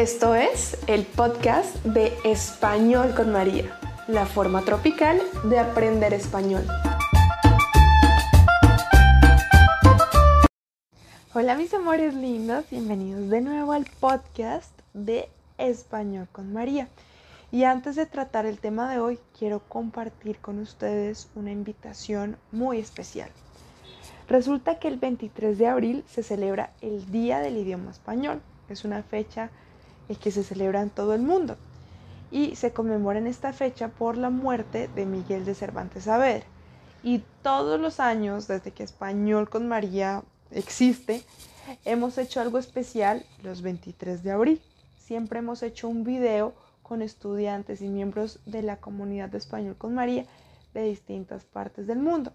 Esto es el podcast de Español con María, la forma tropical de aprender español. Hola mis amores lindos, bienvenidos de nuevo al podcast de Español con María. Y antes de tratar el tema de hoy, quiero compartir con ustedes una invitación muy especial. Resulta que el 23 de abril se celebra el Día del Idioma Español. Es una fecha que se celebra en todo el mundo y se conmemora en esta fecha por la muerte de Miguel de Cervantes Saavedra. Y todos los años, desde que Español con María existe, hemos hecho algo especial los 23 de abril. Siempre hemos hecho un video con estudiantes y miembros de la comunidad de Español con María de distintas partes del mundo.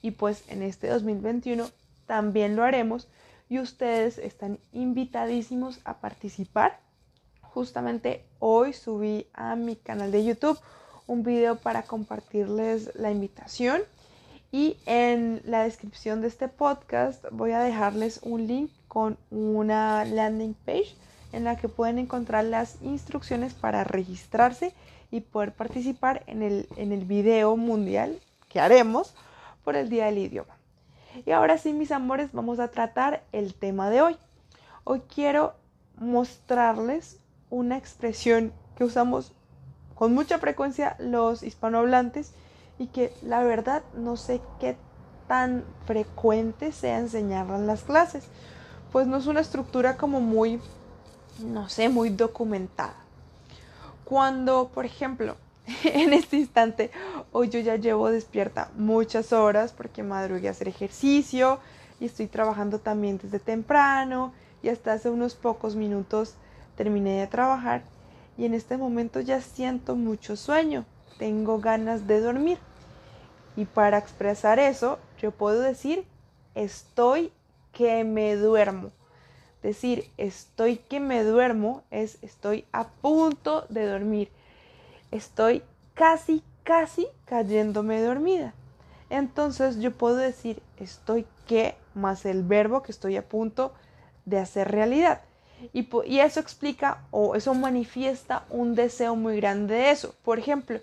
Y pues en este 2021 también lo haremos y ustedes están invitadísimos a participar justamente hoy subí a mi canal de YouTube un video para compartirles la invitación y en la descripción de este podcast voy a dejarles un link con una landing page en la que pueden encontrar las instrucciones para registrarse y poder participar en el, en el video mundial que haremos por el Día del Idioma. Y ahora sí, mis amores, vamos a tratar el tema de hoy. Hoy quiero mostrarles una expresión que usamos con mucha frecuencia los hispanohablantes y que la verdad no sé qué tan frecuente sea enseñarla en las clases, pues no es una estructura como muy, no sé, muy documentada. Cuando, por ejemplo, en este instante, hoy yo ya llevo despierta muchas horas porque madrugué a hacer ejercicio y estoy trabajando también desde temprano y hasta hace unos pocos minutos terminé de trabajar y en este momento ya siento mucho sueño, tengo ganas de dormir. Y para expresar eso, yo puedo decir, estoy que me duermo. Decir, estoy que me duermo es estoy a punto de dormir. Estoy casi, casi cayéndome dormida. Entonces yo puedo decir, estoy que más el verbo que estoy a punto de hacer realidad. Y, eso explica o eso manifiesta un deseo muy grande de eso. Por ejemplo,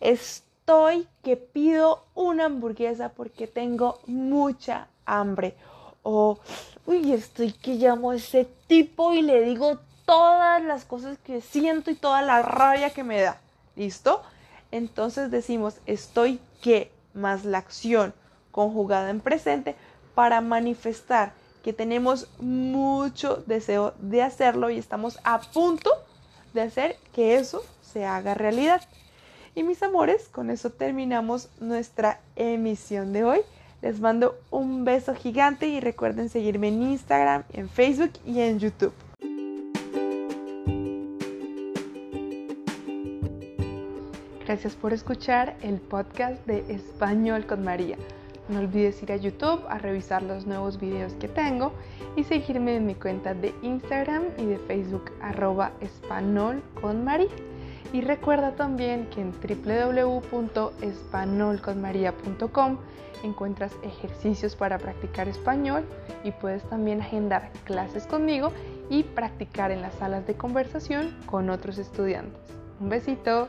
estoy que pido una hamburguesa porque tengo mucha hambre. O, uy, estoy que llamo a ese tipo y le digo todas las cosas que siento y toda la rabia que me da. ¿Listo? Entonces decimos estoy que más la acción conjugada en presente para manifestar que tenemos mucho deseo de hacerlo y estamos a punto de hacer que eso se haga realidad. Y mis amores, con eso terminamos nuestra emisión de hoy. Les mando un beso gigante y recuerden seguirme en Instagram, en Facebook y en YouTube. Gracias por escuchar el podcast de Español con María. No olvides ir a YouTube a revisar los nuevos videos que tengo y seguirme en mi cuenta de Instagram y de Facebook arroba espanol con. Y recuerda también que en www.espanolconmaria.com encuentras ejercicios para practicar español y puedes también agendar clases conmigo y practicar en las salas de conversación con otros estudiantes. Un besito.